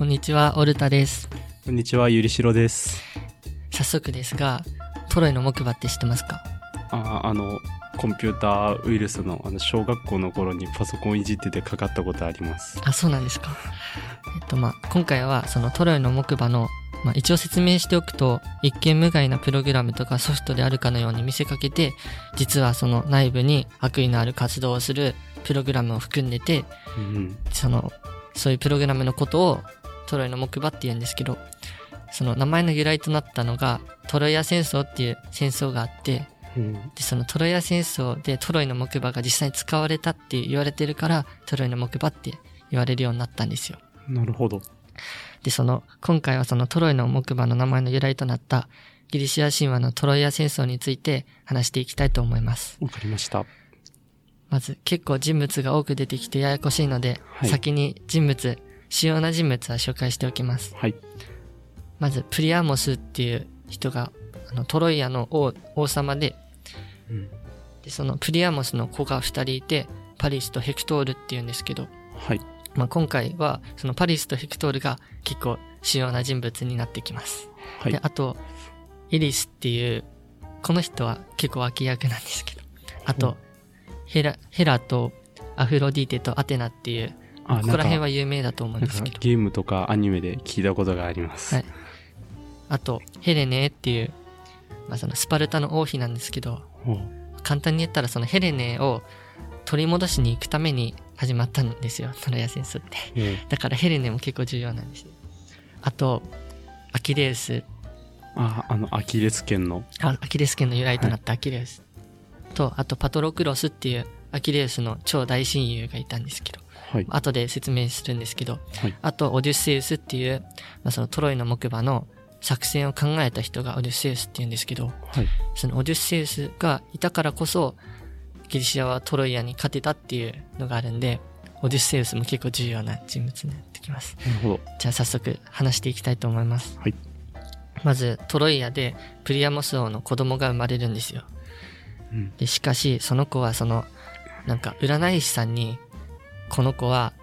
こんにちは、オルタです。こんにちは、ゆりしろです。早速ですが、トロイの木馬って知ってますか？ああの、コンピューターウイルスの、あの、小学校の頃にパソコンいじっててかかったことあります。あ、そうなんですか。えっと、まあ、今回はそのトロイの木馬の、まあ、一応説明しておくと、一見無害なプログラムとかソフトであるかのように見せかけて、実はその内部に悪意のある活動をするプログラムを含んでて、うん。その、そういうプログラムのことをトロイの木馬って言うんですけど、その名前の由来となったのが、トロイア戦争っていう戦争があって、うん。で、そのトロイア戦争でトロイの木馬が実際に使われたって言われてるから、トロイの木馬って言われるようになったんですよ。なるほど。で、その、今回はそのトロイの木馬の名前の由来となったギリシア神話のトロイア戦争について話していきたいと思います。わかりました。まず、結構人物が多く出てきてややこしいので、はい先に人物、主要な人物は紹介しておきます。はい。まず、プリアモスっていう人が、あの、トロイアの王、王様で、うん。で、そのプリアモスの子が二人いて、パリスとヘクトールっていうんですけど、はい。まあ、今回は、そのパリスとヘクトールが結構主要な人物になってきます。で、はい。あと、エリスっていう、この人は結構脇役なんですけど、あと、ヘラ、ヘラとアフロディーテとアテナっていう、あ、ここら辺は有名だと思うんですけど、ゲームとかアニメで聞いたことがあります。はいあと、ヘレネっていう、まあ、そのスパルタの王妃なんですけど、簡単に言ったらそのヘレネを取り戻しに行くために始まったんですよ、トロヤ戦争って。えだからヘレネも結構重要なんですよ。あと、アキレウス、あ、あの、アキレス腱の。あアキレス腱の由来となったアキレウス。と、あとパトロクロスっていうアキレウスの超大親友がいたんですけど、はい。後で説明するんですけど、はい。あとオデュッセウスっていう、まあ、そのトロイの木馬の作戦を考えた人がオデュッセウスって言うんですけど、はい。そのオデュッセウスがいたからこそ、ギリシアはトロイアに勝てたっていうのがあるんで、オデュッセウスも結構重要な人物になってきます。なるほど。じゃあ早速話していきたいと思います。はい。まず、トロイアでプリアモス王の子供が生まれるんですよ。うん。で、しかし、その子はその、なんか占い師さんに、この子は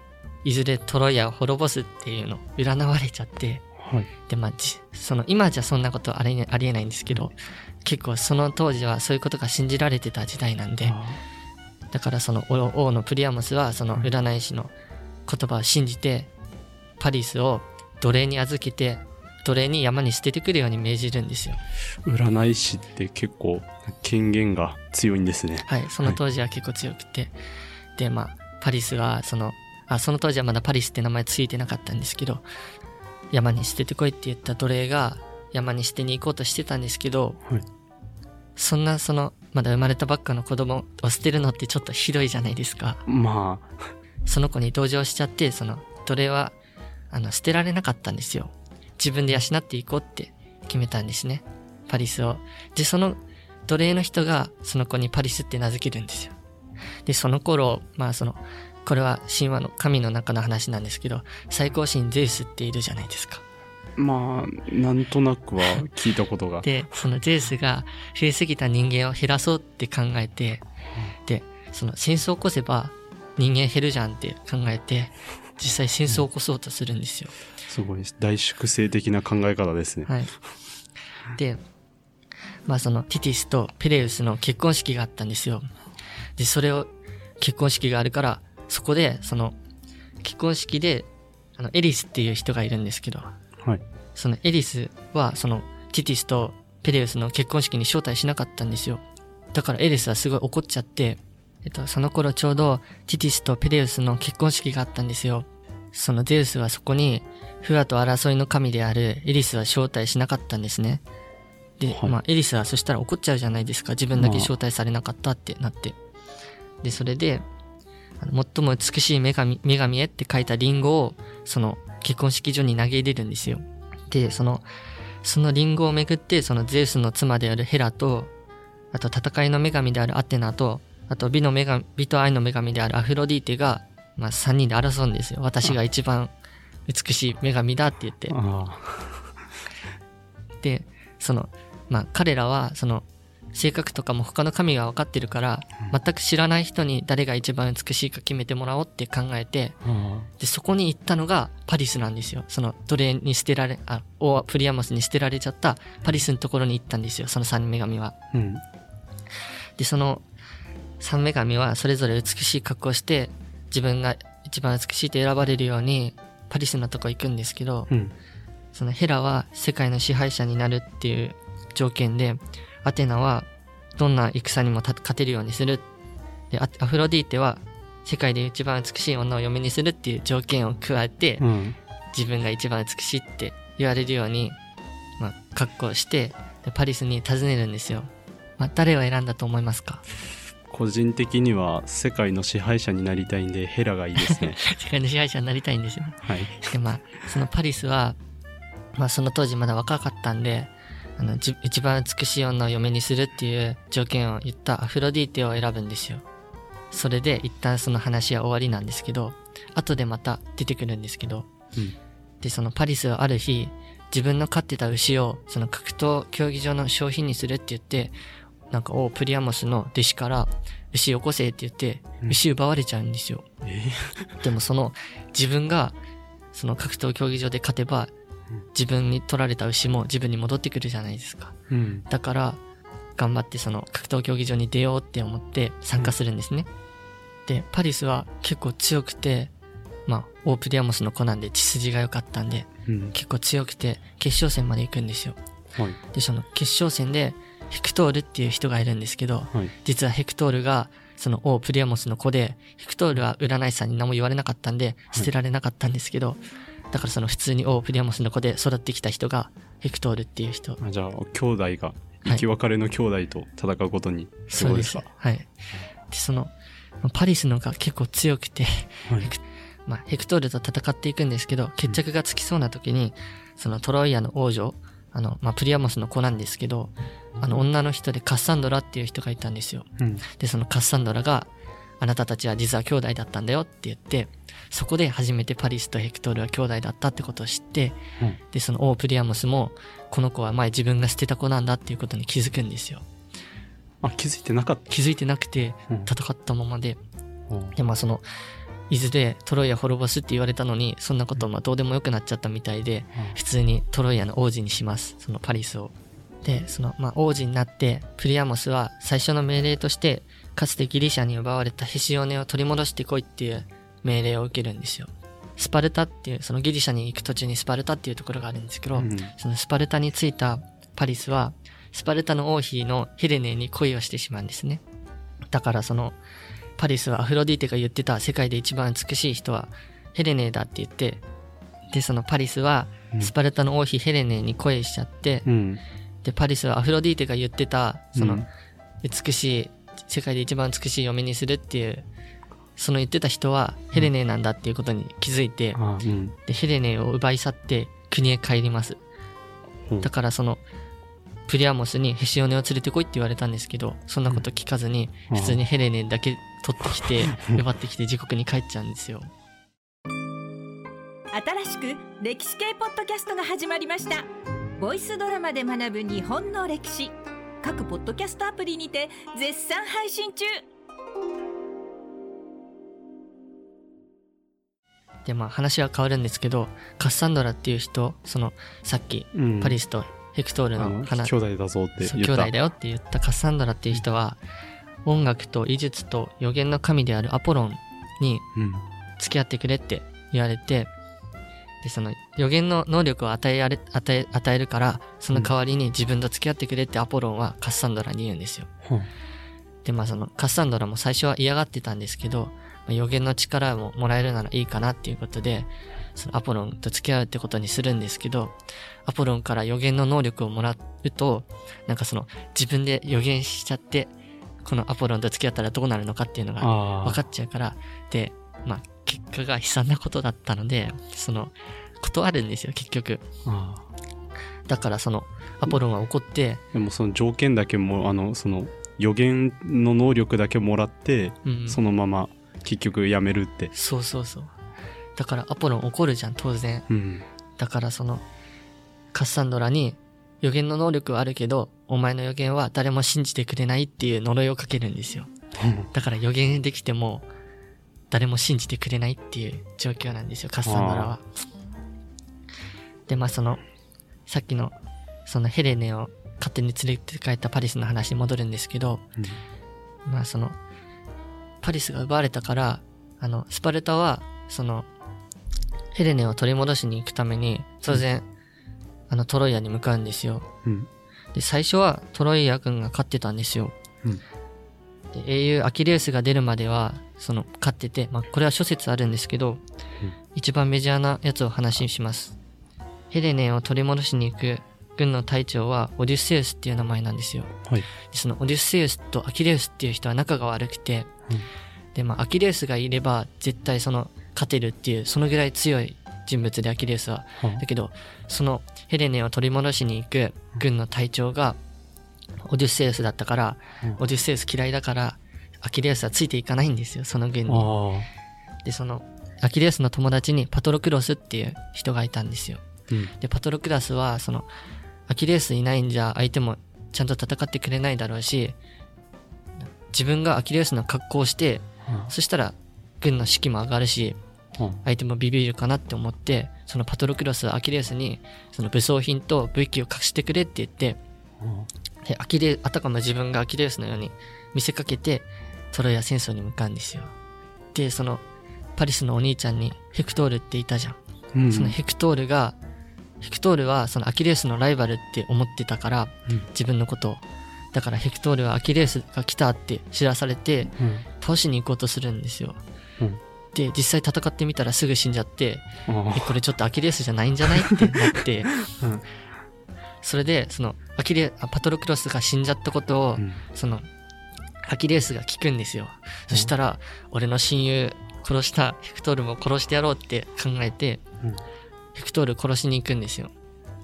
いずれトロイアを滅ぼすっていうのを占われちゃって、はい。で、まあ、じその、今じゃそんなことありえありえないんですけど、結構その当時はそういうことが信じられてた時代なんで、あだからその王王のプリアモスはその占い師の言葉を信じて、パリスを奴隷に預けて、奴隷に山に捨ててくるように命じるんですよ。占い師って結構権限が強いんですね。はい、その当時は結構強くて。で、まあ、パリスはその、あ、その当時はまだパリスって名前ついてなかったんですけど、山に捨ててこいって言った奴隷が山に捨てに行こうとしてたんですけど、はい。そんなその、まだ生まれたばっかの子供を捨てるのってちょっとひどいじゃないですか。まその子に同情しちゃって、その奴隷は、あの、捨てられなかったんですよ。自分で養っていこうって決めたんですね。パリスを。で、その奴隷の人が、その子にパリスって名付けるんですよ。で、その頃、まあその、これは神話の神の中の話なんですけど、最高神ゼウスっているじゃないですか。あ、まあ、なんとなくは聞いたことが。で、そのゼウスが増えすぎた人間を減らそうって考えて、で、その戦争を起こせば人間減るじゃんって考えて、実際戦争を起こそうとするんですよ。すごい大粛清的な考え方ですね。はい。で、まあそのティティスとペレウスの結婚式があったんですよ。で、それを、結婚式があるから、そこで、その、結婚式で、あの、エリスっていう人がいるんですけど、はい。そのエリスは、その、ティティスとペレウスの結婚式に招待しなかったんですよ。だからエリスはすごい怒っちゃって、えっと、その頃ちょうど、ティティスとペレウスの結婚式があったんですよ。そのゼウスはそこに、フアと争いの神であるエリスは招待しなかったんですね。で、はいまあ、エリスはそしたら怒っちゃうじゃないですか。自分だけ招待されなかったってなって。で、それで、最も美しい女神、女神へって書いたリンゴを、その結婚式場に投げ入れるんですよ。で、その、そのリンゴをめぐって、そのゼウスの妻であるヘラと、あと戦いの女神であるアテナと、あと美の女神、美と愛の女神であるアフロディーテが、まあ3人で争うんですよ。私が一番美しい女神だって言って。あで、その、まあ彼らは、その、性格とかも他の神が分かってるから、うん全く知らない人に誰が一番美しいか決めてもらおうって考えて、あで、そこに行ったのがパリスなんですよ。その奴隷に捨てられ、あ、オープリアモスに捨てられちゃったパリスのところに行ったんですよ。その三女神は。ーうん。で、その三女神はそれぞれ美しい格好をして、自分が一番美しいと選ばれるように、パリスのとこ行くんですけど、うん。そのヘラは世界の支配者になるっていう条件で、アテナはどんな戦にもた勝てるようにする。で、アアフロディーテは世界で一番美しい女を嫁にするっていう条件を加えて、うん。自分が一番美しいって言われるように、まあ、格好して、でパリスに訪ねるんですよ。まあ、誰を選んだと思いますか？個人的には世界の支配者になりたいんでヘラがいいですね。世界の支配者になりたいんですよ。はい。で、まあ、そのパリスは、まあ、その当時まだ若かったんで、あの、じ一番美しい女を嫁にするっていう条件を言ったアフロディーテを選ぶんですよ。それで一旦その話は終わりなんですけど、後でまた出てくるんですけど、うん。で、そのパリスはある日、自分の飼ってた牛を、その格闘競技場の商品にするって言って、なんか、おプリアモスの弟子から、牛よこせって言って、うん牛奪われちゃうんですよ。え でもその、自分が、その格闘競技場で勝てばうん、自分に取られた牛も自分に戻ってくるじゃないですか。ーうん。だから、頑張ってその格闘競技場に出ようって思って参加するんですね。で、パリスは結構強くて、まあ、オープリアモスの子なんで血筋が良かったんで、うん。結構強くて決勝戦まで行くんですよ。はい。で、その決勝戦でヘクトールっていう人がいるんですけど、はい。実はヘクトールがその王プリアモスの子で、ヘクトールは占い師さんに何も言われなかったんで、捨てられなかったんですけど、だからその普通に王プリアモスの子で育ってきた人がヘクトールっていう人。あじゃあ、兄弟が、生き別れの兄弟と戦うことに、そうですか。はい。で、その、パリスのが結構強くて、はいヘクまあ、ヘクトールと戦っていくんですけど、決着がつきそうな時に、そのトロイアの王女、あの、まあ、プリアモスの子なんですけど、あの、女の人でカッサンドラっていう人がいたんですよ。うん。で、そのカッサンドラが、あなたたちは実は兄弟だったんだよって言って、そこで初めてパリスとヘクトールは兄弟だったってことを知って、うんで、そのオープリアモスも、この子は前自分が捨てた子なんだっていうことに気づくんですよ。あ、気づいてなかった。気づいてなくて、うん戦ったままで、おで、まあその、伊豆でトロイア滅ぼすって言われたのに、そんなことまあどうでもよくなっちゃったみたいで、普通にトロイアの王子にします。そのパリスを。で、その、まあ王子になって、プリアモスは最初の命令として、かつてギリシャに奪われたヘシオネを取り戻してこいっていう命令を受けるんですよ。スパルタっていう、そのギリシャに行く途中にスパルタっていうところがあるんですけど、うんそのスパルタに着いたパリスは、スパルタの王妃のヘレネに恋をしてしまうんですね。だからその、パリスはアフロディーテが言ってた世界で一番美しい人はヘレネだって言って、で、そのパリスはうんスパルタの王妃ヘレネに恋しちゃって、うん。で、パリスはアフロディーテが言ってた、そのうん、美しい、世界で一番美しい嫁にするっていう、その言ってた人はヘレネなんだっていうことに気づいて、あ、うん。で、ヘレネを奪い去って国へ帰ります。うん。だからその、プリアモスにヘシオネを連れてこいって言われたんですけど、そんなこと聞かずに、うん。普通にヘレネだけ取ってきて、奪ってきて自国に帰っちゃうんですよ。新しく歴史系ポッドキャストが始まりました。ボイスドラマで学ぶ日本の歴史各ポッドキャストアプリにて絶賛配信中で、まあ話は変わるんですけど、カッサンドラっていう人、その、さっき、うん。パリスとヘクトールあのの話、兄弟だぞってそう言った。兄弟だよって言ったカッサンドラっていう人は、音楽と医術と予言の神であるアポロンにうん。付き合ってくれって言われて、で、その予言の能力を与えられ、与え、与えるから、その代わりに自分と付き合ってくれってアポロンはカッサンドラに言うんですよ。はで、まあそのカッサンドラも最初は嫌がってたんですけど、まあ予言の力ももらえるならいいかなっていうことで、そのアポロンと付き合うってことにするんですけど、アポロンから予言の能力をもらうと、なんかその自分で予言しちゃって、このアポロンと付き合ったらどうなるのかっていうのがあ分かっちゃうから、で、まあ結果が悲惨なことだったので、その、断るんですよ、結局。ああだからその、アポロンは怒って、でもその条件だけもあのその予言の能力だけもらって、うん、そのまま結局やめるってそうそうそう。だからアポロン怒るじゃん、当然。うんだからその、カッサンドラに予言の能力はあるけど、お前の予言は誰も信じてくれないっていう呪いをかけるんですよ。だから予言できても、誰も信じてくれないっていう状況なんですよ、カッサンドラは。で、まあその、さっきの、そのヘレネを勝手に連れて帰ったパリスの話に戻るんですけど、まあその、パリスが奪われたから、あの、スパルタは、その、ヘレネを取り戻しに行くために、当然、あの、トロイアに向かうんですよ。うん。で、最初はトロイア軍が勝ってたんですよ。うんで英雄アキレウスが出るまでは、その、勝ってて、まあ、これは諸説あるんですけど、うん一番メジャーなやつを話にします。ヘレネを取り戻しに行く軍の隊長は、オデュッセウスっていう名前なんですよ。はい。でそのオデュッセウスとアキレウスっていう人は仲が悪くて、うんで、まあ、アキレウスがいれば絶対その勝てるっていう、そのぐらい強い人物でアキレウスは。だけど、そのヘレネを取り戻しに行く軍の隊長がオデュッセウスだったから、うんオデュッセウス嫌いだから、アキレウスはついていかないんですよ、その軍に。あで、その、アキレウスの友達にパトロクロスっていう人がいたんですよ。あ。うん。で、パトロクラスは、その、アキレウスいないんじゃ相手もちゃんと戦ってくれないだろうし、自分がアキレウスの格好をして、そしたら軍の士気も上がるし、うん。相手もビビるかなって思って、そのパトロクロスはアキレウスに、その武装品と武器を隠してくれって言って、で、アキレ、あたかも自分がアキレウスのように見せかけて、トロイア戦争に向かうんですよ。で、その、パリスのお兄ちゃんにヘクトールっていたじゃん。うん。そのヘクトールが、ヘクトールはそのアキレウスのライバルって思ってたから、うん自分のことを。だからヘクトールはアキレウスが来たって知らされて、うん。倒しに行こうとするんですよ。うんで、実際戦ってみたらすぐ死んじゃって、あえ、これちょっとアキレウスじゃないんじゃない？ってなって、うんそれで、その、アキレ、あパトロクロスが死んじゃったことを。その、アキレウスが聞くんですよ。そしたら、俺の親友、殺したヘクトールも殺してやろうって考えて、うんヘクトール殺しに行くんですよ。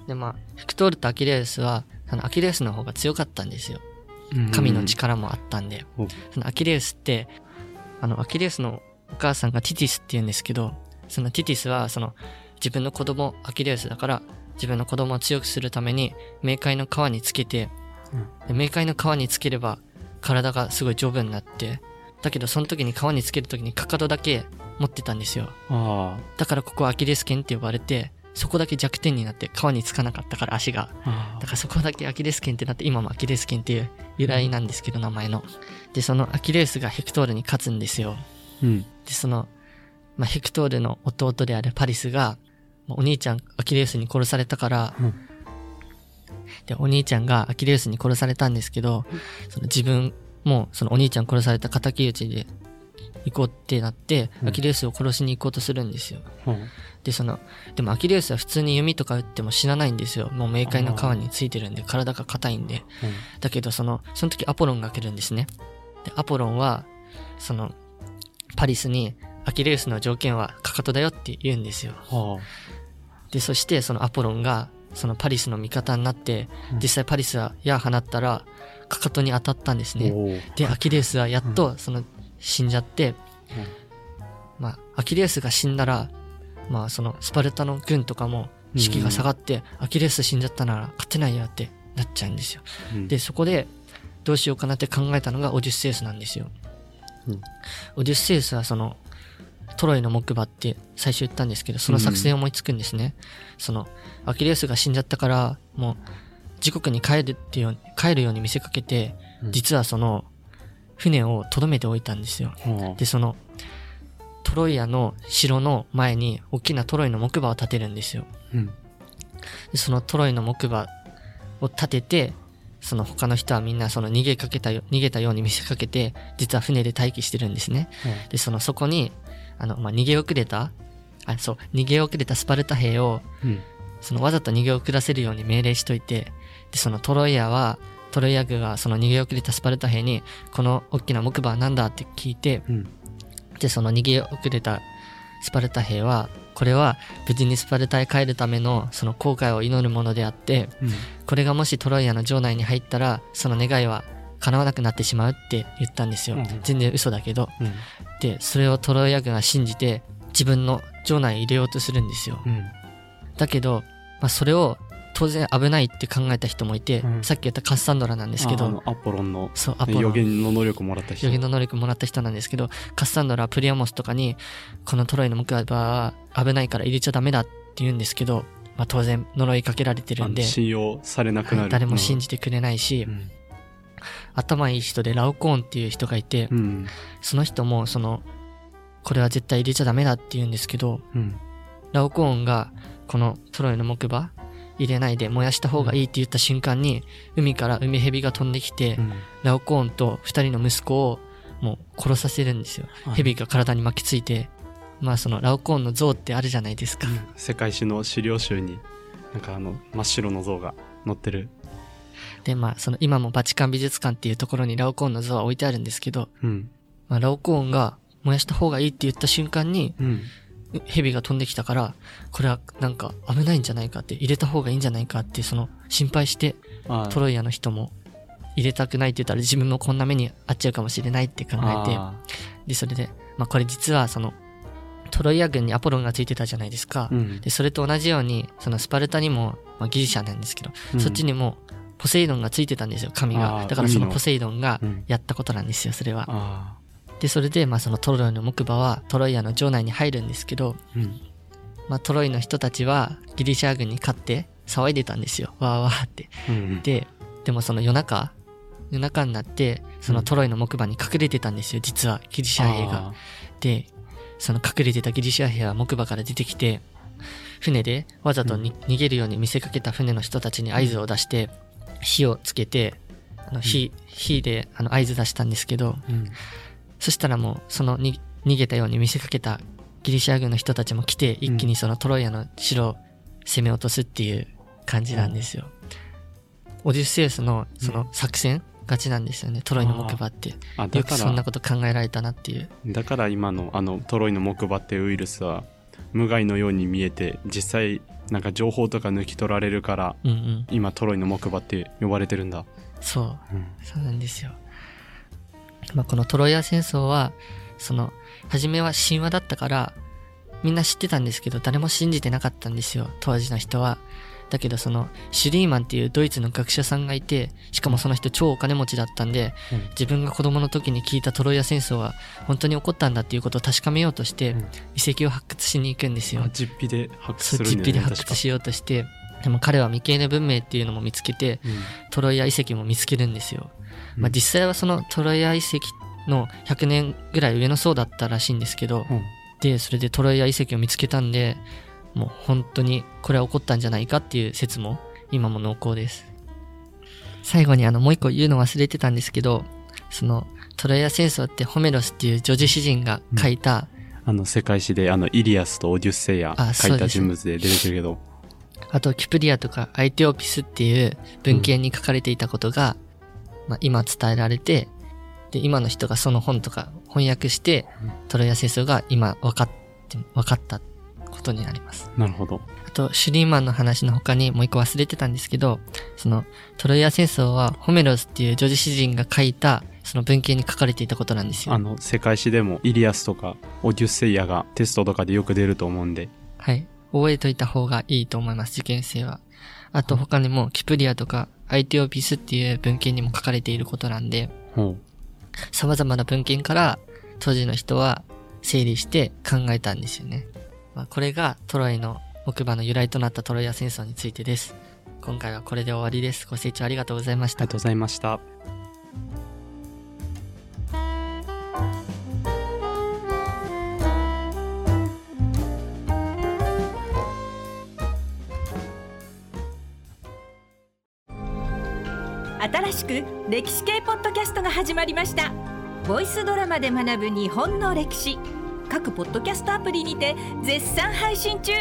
で、まあ、ヘクトールとアキレウスは、あの、アキレウスの方が強かったんですよ。神の力もあったんで。うんそのアキレウスって、あの、アキレウスのお母さんがティティスって言うんですけど、そのティティスは、その、自分の子供、アキレウスだから、自分の子供を強くするために、冥界の川につけて、で冥界の川につければ、体がすごい丈夫になって、だけどその時に川につける時にかかとだけ持ってたんですよ。あだからここはアキレス腱って呼ばれて、そこだけ弱点になって川につかなかったから足が。あ。だからそこだけアキレス腱ってなって、今もアキレス腱っていう由来なんですけど、名前の。で、そのアキレスがヘクトールに勝つんですよ。うん。で、その、まあ、ヘクトールの弟であるパリスが、まあお兄ちゃんアキレウスに殺されたから、うんで、お兄ちゃんがアキレウスに殺されたんですけど、その自分もそのお兄ちゃん殺された敵討ちで行こうってなって、うんアキレウスを殺しに行こうとするんですよ。うん。で、その、でもアキレウスは普通に弓とか撃っても死なないんですよ。もう冥界の川についてるんで、体が硬いんで。だけど、その、その時アポロンが来るんですね。で、アポロンは、その、パリスに、アキレウスの条件はかかとだよって言うんですよ。はで、そしてそのアポロンが、そのパリスの味方になって、うん実際パリスは矢放ったら、かかとに当たったんですあ。ね。で、アキレウスはやっと、その、死んじゃって、まあ、アキレウスが死んだら、まあ、その、スパルタの軍とかも、士気が下がって、アキレウス死んじゃったなら勝てないよってなっちゃうんですよ。うんで、そこで、どうしようかなって考えたのがオデュッセウスなんですよ。うんオデュッセウスはその、トロイの木馬って最初言ったんですけど、その作戦を思いつくんですね。その、アキレウスが死んじゃったから、もう、自国に帰るっていうように、帰るように見せかけて、うん実はその、船を留めておいたんですよ。はで、その、トロイアの城の前に大きなトロイの木馬を建てるんですよ。あ。うん。でそのトロイの木馬を立てて、その他の人はみんなその逃げかけたよ、逃げたように見せかけて、実は船で待機してるんですね。で、そのそこに、あの、まあ、逃げ遅れた、あ、そう、逃げ遅れたスパルタ兵を、うん。そのわざと逃げ遅らせるように命令しといて、で、そのトロイアは、トロイア軍がその逃げ遅れたスパルタ兵に、この大きな木馬は何だって聞いて、うん。で、その逃げ遅れたスパルタ兵は、これは無事にスパルタへ帰るためのその後悔を祈るものであって、うん。これがもしトロイアの城内に入ったら、その願いは叶わなくなってしまうって言ったんですようん。全然嘘だけど。うん。で、それをトロイア軍が信じて、自分の城内に入れようとするんですよ。うん。だけど、まあ、それを当然危ないって考えた人もいて、うん。さっき言ったカッサンドラなんですけどアポロンの。そうアポロ予ン言の能力をもらった人。予言の能力もらった人なんですけどカッサンドラプリアモスとかにこのトロイの木馬は危ないから入れちゃダメだって言うんですけど、まあ、当然呪いかけられてるんで信用されなくなる、誰も信じてくれないし、うん。頭いい人でラオコーンっていう人がいて、うん。その人もそのこれは絶対入れちゃダメだって言うんですけどうん。ラオコーンがこのトロイの木馬入れないで燃やした方がいいって言った瞬間に、海から海蛇が飛んできて、うん。ラオコーンと二人の息子をもう殺させるんですよ。はい。蛇が体に巻きついて、まあそのラオコーンの像ってあるじゃないですか。世界史の資料集になんかあの真っ白の像が載ってる、で、まあその今もバチカン美術館っていうところにラオコーンの像は置いてあるんですけど、うん。まあ、ラオコーンが燃やした方がいいって言った瞬間に、うん、蛇が飛んできたから、これはなんか危ないんじゃないかって、入れた方がいいんじゃないかって、その心配して、あトロイアの人も入れたくないって言ったら自分もこんな目に遭っちゃうかもしれないって考えて、あで、それで、まあこれ実はその、トロイア軍にアポロンがついてたじゃないですか。うん。で、それと同じように、そのスパルタにも、まあギリシャなんですけど、うん。そっちにもポセイドンがついてたんですよ、神あが。ーだからそのポセイドンがうん。やったことなんですよ、それは。あで、それで、まあそのトロイの木馬はトロイアの城内に入るんですけど、うん。まあトロイの人たちはギリシャ軍に勝って騒いでたんですよ。わーわーって。うんで、でもその夜中、夜中になって、そのトロイの木馬に隠れてたんですよ、実は、ギリシャ兵が。で、その隠れてたギリシャ兵は木馬から出てきて、船でわざとに、逃げるように見せかけた船の人たちに合図を出して、火をつけて、あの火、火であの合図出したんですけど、うんそしたらもう、そのに逃げたように見せかけたギリシャ軍の人たちも来て、一気にそのトロイアの城を攻め落とすっていう感じなんですよ。オデュッセウスのその作戦勝ちなんですよね、トロイの木馬って。よくそんならこと考えられたなっていう。だから今のあのトロイの木馬っていうウイルスは無害のように見えて実際なんか情報とか抜き取られるからうんうん。今トロイの木馬って呼ばれてるんだ、そう。うんそうなんですよ。まあ、このトロイア戦争は、その、初めは神話だったから、みんな知ってたんですけど、誰も信じてなかったんですよ、当時の人は。だけど、その、シュリーマンっていうドイツの学者さんがいて、しかもその人超お金持ちだったんで、うん自分が子供の時に聞いたトロイア戦争は本当に起こったんだっていうことを確かめようとして、うん遺跡を発掘しに行くんですよあ。実費で発掘するん実費で発掘しようとして、でも彼は未経年文明っていうのも見つけて、トロイア遺跡も見つけるんですよ。まあ、実際はそのトロイア遺跡の100年ぐらい上の層だったらしいんですけど、うん。で、それでトロイア遺跡を見つけたんで、もう本当にこれは起こったんじゃないかっていう説も今も濃厚です。最後にあのもう一個言うの忘れてたんですけど、そのトロイア戦争ってホメロスっていう女児詩人が書いた、あの世界史であのイリアスとオデュッセイアあ書いた人物で出てくるけど。あとキプリアとかアイテオピスっていう文献に書かれていたことが、まあ、今伝えられて、で、今の人がその本とか翻訳して、トロイア戦争が今分かって、分かったことになります。なるほどあと、シュリーマンの話の他にもう一個忘れてたんですけど、その、トロイア戦争はホメロスっていう女児詩人が書いた、その文献に書かれていたことなんですよ。あの世界史でもイリアスとかオデュッセイアがテストとかでよく出ると思うんではい。覚えといた方がいいと思います、受験生は。あと他にも、キプリアとか、アイテオピスっていう文献にも書かれていることなんで、ほ様々な文献から当時の人は整理して考えたんですよね。まあ、これがトロイの木馬の由来となったトロイア戦争についてです。今回はこれで終わりです。ご清聴ありがとうございましたうありが。とうございましたしく歴史系ポッドキャストが始まりました。ボイスドラマで学ぶ日本の歴史。各ポッドキャストアプリにて絶賛配信中。